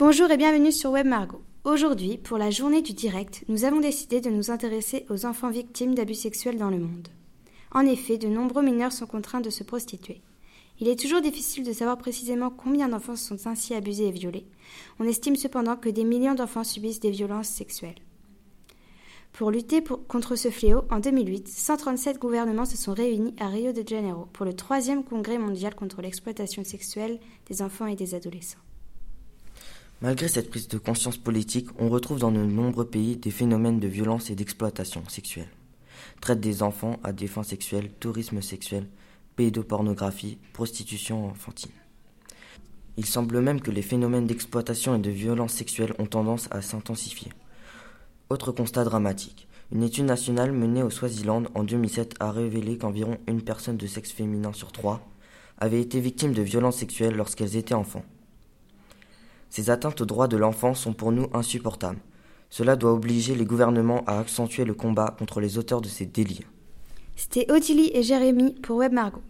Bonjour et bienvenue sur Web Margot. Aujourd'hui, pour la journée du direct, nous avons décidé de nous intéresser aux enfants victimes d'abus sexuels dans le monde. En effet, de nombreux mineurs sont contraints de se prostituer. Il est toujours difficile de savoir précisément combien d'enfants sont ainsi abusés et violés. On estime cependant que des millions d'enfants subissent des violences sexuelles. Pour lutter contre ce fléau, en 2008, 137 gouvernements se sont réunis à Rio de Janeiro pour le troisième congrès mondial contre l'exploitation sexuelle des enfants et des adolescents. Malgré cette prise de conscience politique, on retrouve dans de nombreux pays des phénomènes de violence et d'exploitation sexuelle. Traite des enfants à des fins sexuelles, tourisme sexuel, pédopornographie, prostitution enfantine. Il semble même que les phénomènes d'exploitation et de violence sexuelle ont tendance à s'intensifier. Autre constat dramatique. Une étude nationale menée au Swaziland en 2007 a révélé qu'environ une personne de sexe féminin sur trois avait été victime de violences sexuelles lorsqu'elles étaient enfants. Ces atteintes aux droits de l'enfant sont pour nous insupportables. Cela doit obliger les gouvernements à accentuer le combat contre les auteurs de ces délits. C'était Odile et Jérémy pour Web Margot.